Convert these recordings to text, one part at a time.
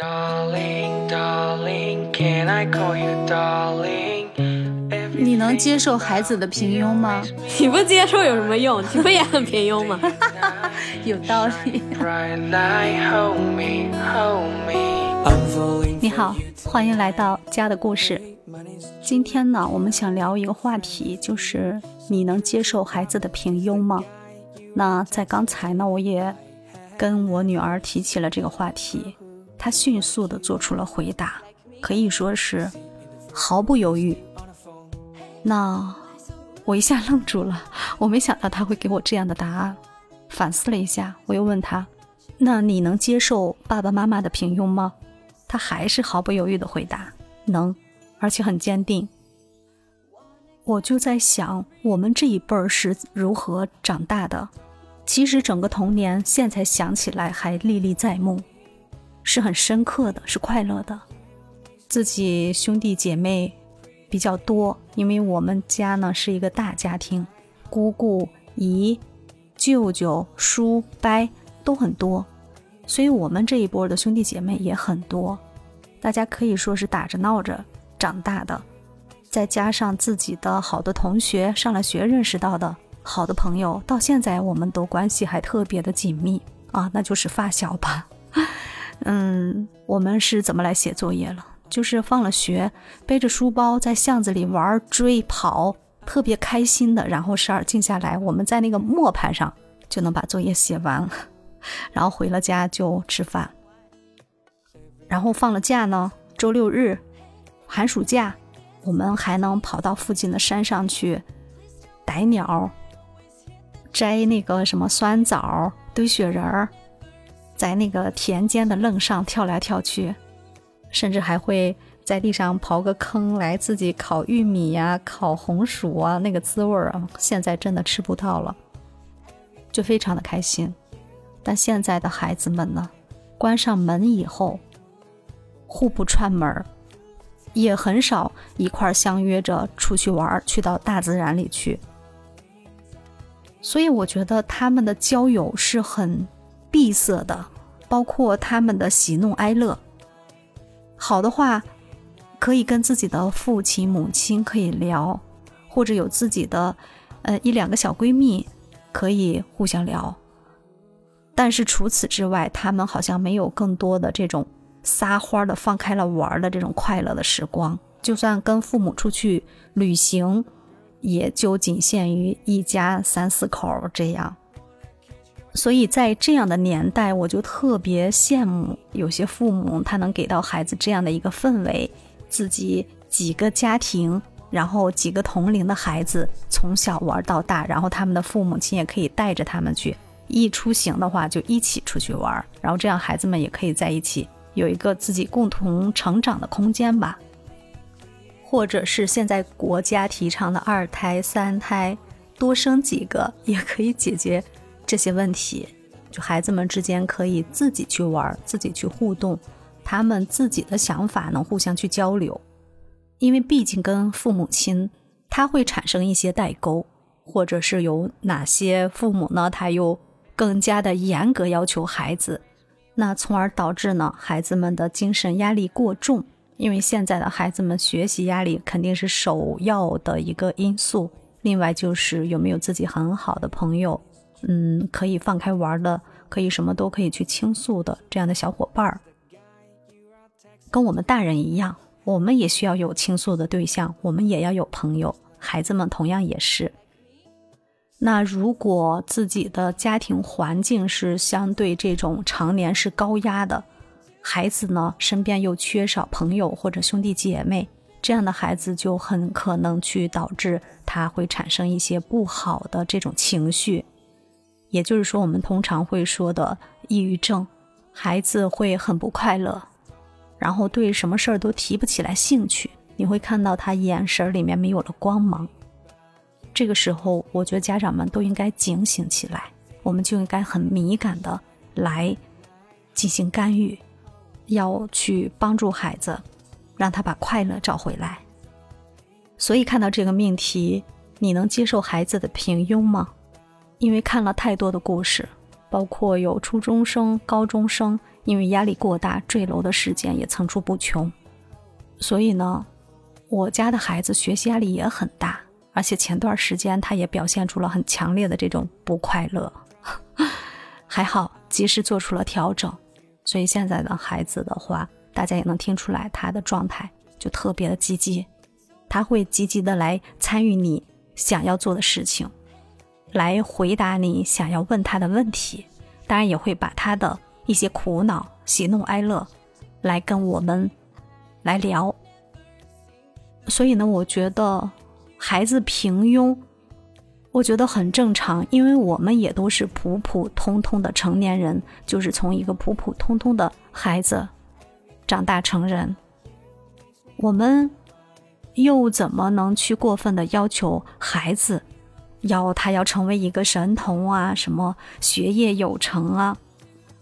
你能接受孩子的平庸吗？你不接受有什么用？你不也很平庸吗？有道理。你好，欢迎来到家的故事。今天呢，我们想聊一个话题，就是你能接受孩子的平庸吗？那在刚才呢，我也跟我女儿提起了这个话题，他迅速的做出了回答，可以说是毫不犹豫。那我一下愣住了，我没想到他会给我这样的答案。反思了一下，我又问他：“那你能接受爸爸妈妈的平庸吗？”他还是毫不犹豫的回答：“能，而且很坚定。”我就在想，我们这一辈儿是如何长大的？其实整个童年，现在想起来还历历在目，是很深刻的，是快乐的。自己兄弟姐妹比较多，因为我们家呢是一个大家庭，姑姑、姨、舅舅、叔、伯都很多，所以我们这一波的兄弟姐妹也很多，大家可以说是打着闹着长大的。再加上自己的好的同学，上了学认识到的好的朋友，到现在我们都关系还特别的紧密啊，那就是发小吧。嗯，我们是怎么来写作业了？就是放了学，背着书包在巷子里玩、追、跑，特别开心的。然后十二静下来，我们在那个磨盘上就能把作业写完了，然后回了家就吃饭。然后放了假呢，周六日、寒暑假。我们还能跑到附近的山上去逮鸟、摘那个什么酸枣、堆雪人儿，在那个田间的愣上跳来跳去，甚至还会在地上刨个坑来自己烤玉米呀、烤红薯啊，那个滋味儿啊，现在真的吃不到了，就非常的开心。但现在的孩子们呢，关上门以后，互不串门儿。也很少一块儿相约着出去玩，去到大自然里去。所以我觉得他们的交友是很闭塞的，包括他们的喜怒哀乐。好的话，可以跟自己的父亲、母亲可以聊，或者有自己的呃一两个小闺蜜可以互相聊。但是除此之外，他们好像没有更多的这种。撒欢的放开了玩的这种快乐的时光，就算跟父母出去旅行，也就仅限于一家三四口这样。所以在这样的年代，我就特别羡慕有些父母，他能给到孩子这样的一个氛围，自己几个家庭，然后几个同龄的孩子从小玩到大，然后他们的父母亲也可以带着他们去，一出行的话就一起出去玩，然后这样孩子们也可以在一起。有一个自己共同成长的空间吧，或者是现在国家提倡的二胎、三胎，多生几个也可以解决这些问题。就孩子们之间可以自己去玩，自己去互动，他们自己的想法能互相去交流。因为毕竟跟父母亲，他会产生一些代沟，或者是有哪些父母呢？他又更加的严格要求孩子。那从而导致呢，孩子们的精神压力过重，因为现在的孩子们学习压力肯定是首要的一个因素。另外就是有没有自己很好的朋友，嗯，可以放开玩的，可以什么都可以去倾诉的这样的小伙伴儿。跟我们大人一样，我们也需要有倾诉的对象，我们也要有朋友。孩子们同样也是。那如果自己的家庭环境是相对这种常年是高压的，孩子呢身边又缺少朋友或者兄弟姐妹，这样的孩子就很可能去导致他会产生一些不好的这种情绪，也就是说我们通常会说的抑郁症，孩子会很不快乐，然后对什么事儿都提不起来兴趣，你会看到他眼神里面没有了光芒。这个时候，我觉得家长们都应该警醒起来，我们就应该很敏感的来进行干预，要去帮助孩子，让他把快乐找回来。所以看到这个命题，你能接受孩子的平庸吗？因为看了太多的故事，包括有初中生、高中生，因为压力过大，坠楼的事件也层出不穷。所以呢，我家的孩子学习压力也很大，而且前段时间他也表现出了很强烈的这种不快乐。还好及时做出了调整，所以现在的孩子的话，大家也能听出来他的状态就特别的积极，他会积极的来参与你想要做的事情，来回答你想要问他的问题，当然也会把他的一些苦恼、喜怒哀乐来跟我们来聊。所以呢，我觉得孩子平庸。我觉得很正常，因为我们也都是普普通通的成年人，就是从一个普普通通的孩子长大成人。我们又怎么能去过分的要求孩子，要他要成为一个神童啊，什么学业有成啊？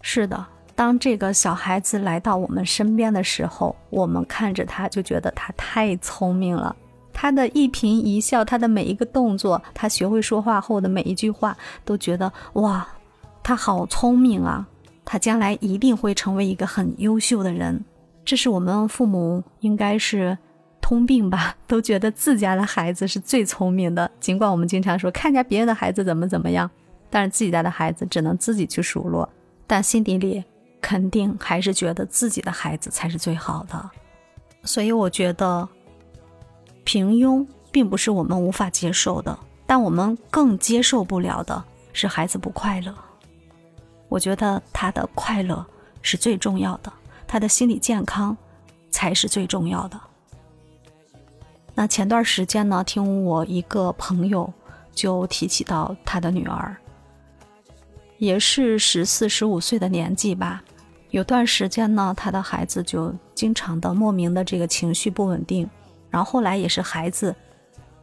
是的，当这个小孩子来到我们身边的时候，我们看着他就觉得他太聪明了。他的一颦一笑，他的每一个动作，他学会说话后的每一句话，都觉得哇，他好聪明啊！他将来一定会成为一个很优秀的人。这是我们父母应该是通病吧？都觉得自家的孩子是最聪明的。尽管我们经常说看家别人的孩子怎么怎么样，但是自己家的孩子只能自己去数落，但心底里肯定还是觉得自己的孩子才是最好的。所以我觉得。平庸并不是我们无法接受的，但我们更接受不了的是孩子不快乐。我觉得他的快乐是最重要的，他的心理健康才是最重要的。那前段时间呢，听我一个朋友就提起到他的女儿，也是十四、十五岁的年纪吧。有段时间呢，他的孩子就经常的莫名的这个情绪不稳定。然后后来也是孩子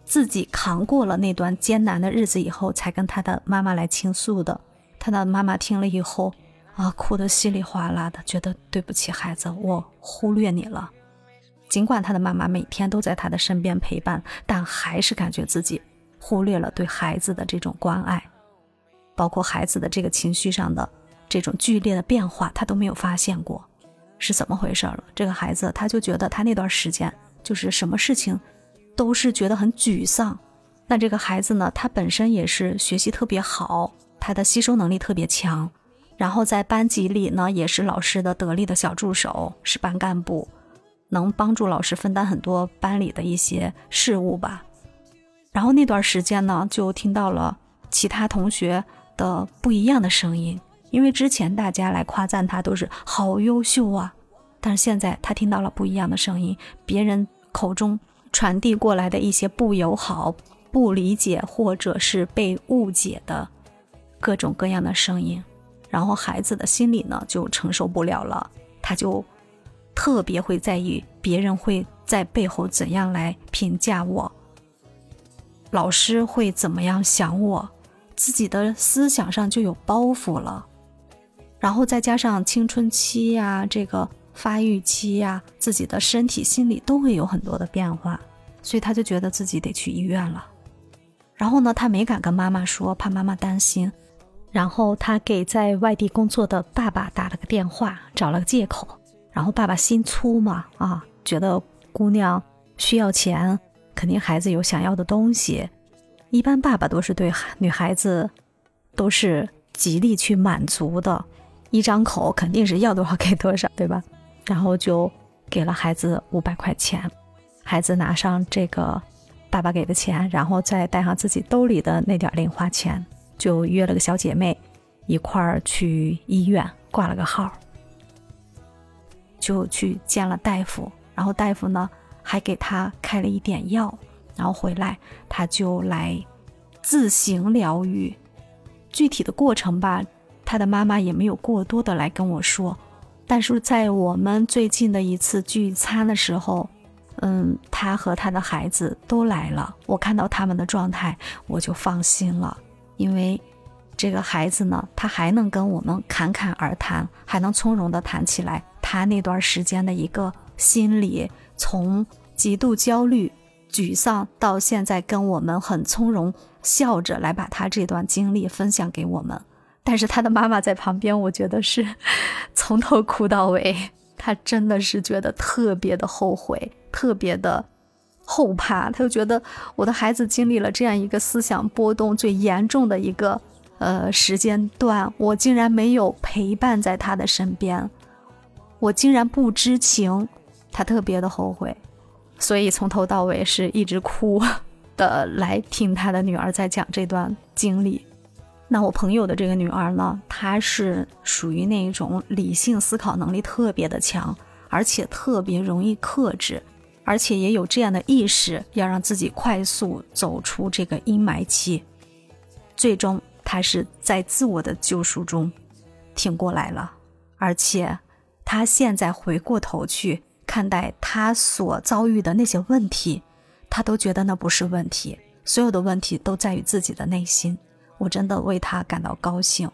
自己扛过了那段艰难的日子以后，才跟他的妈妈来倾诉的。他的妈妈听了以后，啊，哭得稀里哗啦的，觉得对不起孩子，我忽略你了。尽管他的妈妈每天都在他的身边陪伴，但还是感觉自己忽略了对孩子的这种关爱，包括孩子的这个情绪上的这种剧烈的变化，他都没有发现过，是怎么回事了？这个孩子他就觉得他那段时间。就是什么事情，都是觉得很沮丧。那这个孩子呢，他本身也是学习特别好，他的吸收能力特别强，然后在班级里呢，也是老师的得力的小助手，是班干部，能帮助老师分担很多班里的一些事务吧。然后那段时间呢，就听到了其他同学的不一样的声音，因为之前大家来夸赞他都是好优秀啊，但是现在他听到了不一样的声音，别人。口中传递过来的一些不友好、不理解，或者是被误解的各种各样的声音，然后孩子的心理呢就承受不了了，他就特别会在意别人会在背后怎样来评价我，老师会怎么样想我，自己的思想上就有包袱了，然后再加上青春期呀，这个。发育期呀，自己的身体、心理都会有很多的变化，所以他就觉得自己得去医院了。然后呢，他没敢跟妈妈说，怕妈妈担心。然后他给在外地工作的爸爸打了个电话，找了个借口。然后爸爸心粗嘛，啊，觉得姑娘需要钱，肯定孩子有想要的东西。一般爸爸都是对女孩子都是极力去满足的，一张口肯定是要多少给多少，对吧？然后就给了孩子五百块钱，孩子拿上这个爸爸给的钱，然后再带上自己兜里的那点零花钱，就约了个小姐妹一块儿去医院挂了个号，就去见了大夫。然后大夫呢还给他开了一点药，然后回来他就来自行疗愈。具体的过程吧，他的妈妈也没有过多的来跟我说。但是在我们最近的一次聚餐的时候，嗯，他和他的孩子都来了。我看到他们的状态，我就放心了，因为这个孩子呢，他还能跟我们侃侃而谈，还能从容的谈起来他那段时间的一个心理，从极度焦虑、沮丧到现在跟我们很从容笑着来把他这段经历分享给我们。但是他的妈妈在旁边，我觉得是从头哭到尾。他真的是觉得特别的后悔，特别的后怕。他就觉得我的孩子经历了这样一个思想波动最严重的一个呃时间段，我竟然没有陪伴在他的身边，我竟然不知情。他特别的后悔，所以从头到尾是一直哭的来听他的女儿在讲这段经历。那我朋友的这个女儿呢，她是属于那种理性思考能力特别的强，而且特别容易克制，而且也有这样的意识，要让自己快速走出这个阴霾期。最终，她是在自我的救赎中挺过来了，而且他现在回过头去看待他所遭遇的那些问题，他都觉得那不是问题，所有的问题都在于自己的内心。我真的为他感到高兴。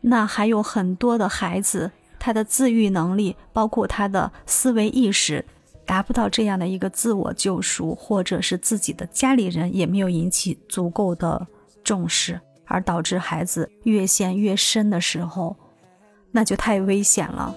那还有很多的孩子，他的自愈能力，包括他的思维意识，达不到这样的一个自我救赎，或者是自己的家里人也没有引起足够的重视，而导致孩子越陷越深的时候，那就太危险了。